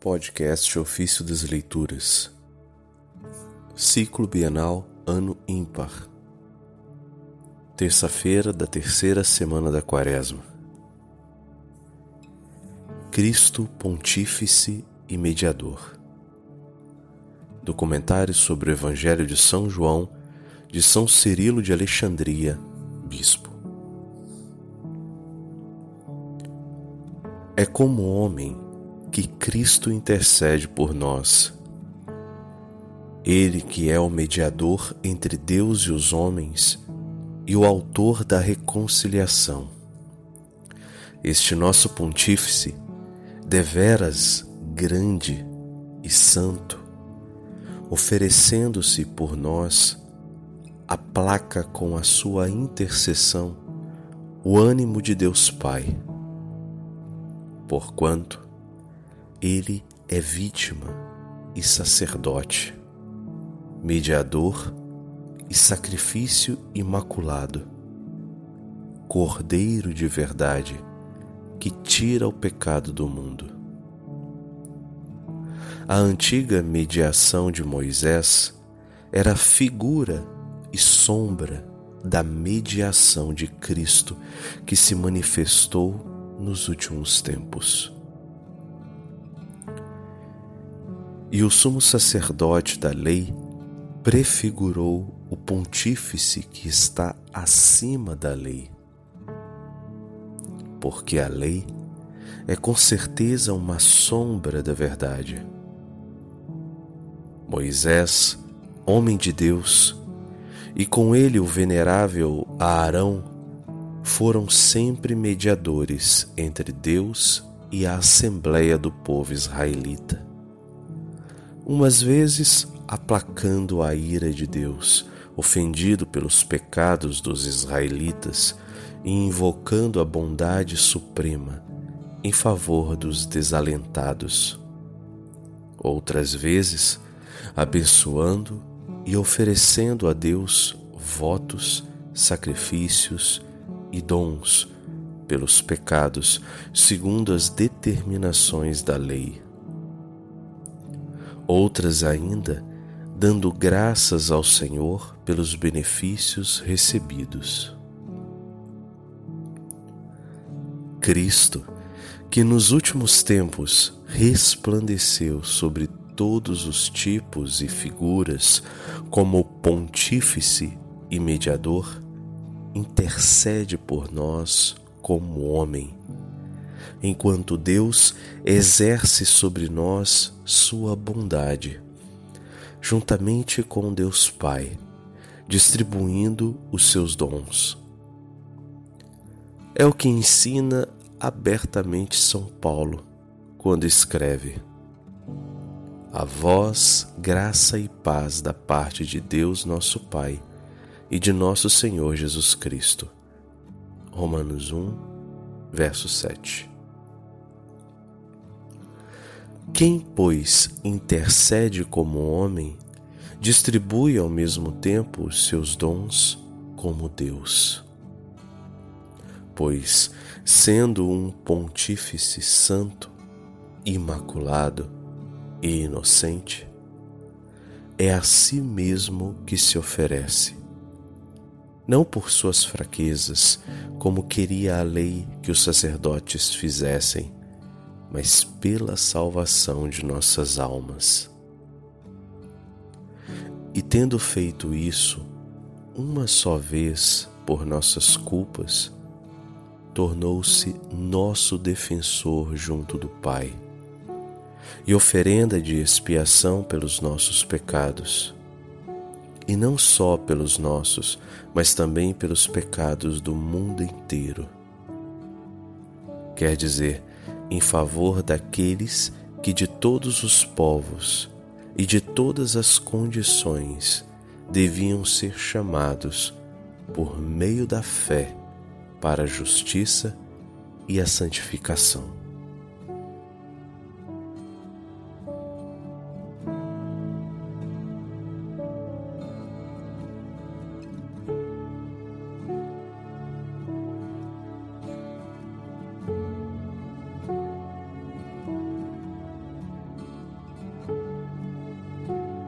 Podcast Ofício das Leituras. Ciclo Bienal Ano Ímpar. Terça-feira da terceira semana da Quaresma. Cristo Pontífice e Mediador. Documentário sobre o Evangelho de São João de São Cirilo de Alexandria, Bispo. É como homem que Cristo intercede por nós. Ele que é o mediador entre Deus e os homens e o autor da reconciliação. Este nosso pontífice, deveras grande e santo, oferecendo-se por nós, aplaca com a sua intercessão o ânimo de Deus Pai porquanto ele é vítima e sacerdote, mediador e sacrifício imaculado, Cordeiro de verdade que tira o pecado do mundo. A antiga mediação de Moisés era figura e sombra da mediação de Cristo que se manifestou nos últimos tempos. E o sumo sacerdote da lei prefigurou o pontífice que está acima da lei. Porque a lei é com certeza uma sombra da verdade. Moisés, homem de Deus, e com ele o venerável Arão, foram sempre mediadores entre Deus e a Assembleia do povo israelita. Umas vezes aplacando a ira de Deus, ofendido pelos pecados dos israelitas e invocando a bondade suprema em favor dos desalentados. Outras vezes, abençoando e oferecendo a Deus votos, sacrifícios e dons pelos pecados, segundo as determinações da lei. Outras ainda, dando graças ao Senhor pelos benefícios recebidos. Cristo, que nos últimos tempos resplandeceu sobre todos os tipos e figuras como pontífice e mediador, intercede por nós como homem, enquanto Deus exerce sobre nós sua bondade, juntamente com Deus Pai, distribuindo os seus dons. É o que ensina abertamente São Paulo quando escreve: A vós graça e paz da parte de Deus nosso Pai e de nosso Senhor Jesus Cristo. Romanos 1, verso 7. Quem, pois, intercede como homem, distribui ao mesmo tempo os seus dons como Deus. Pois, sendo um pontífice santo, imaculado e inocente, é a si mesmo que se oferece não por suas fraquezas, como queria a lei que os sacerdotes fizessem, mas pela salvação de nossas almas. E tendo feito isso, uma só vez por nossas culpas, tornou-se nosso defensor junto do Pai e oferenda de expiação pelos nossos pecados e não só pelos nossos, mas também pelos pecados do mundo inteiro. Quer dizer, em favor daqueles que de todos os povos e de todas as condições deviam ser chamados por meio da fé para a justiça e a santificação.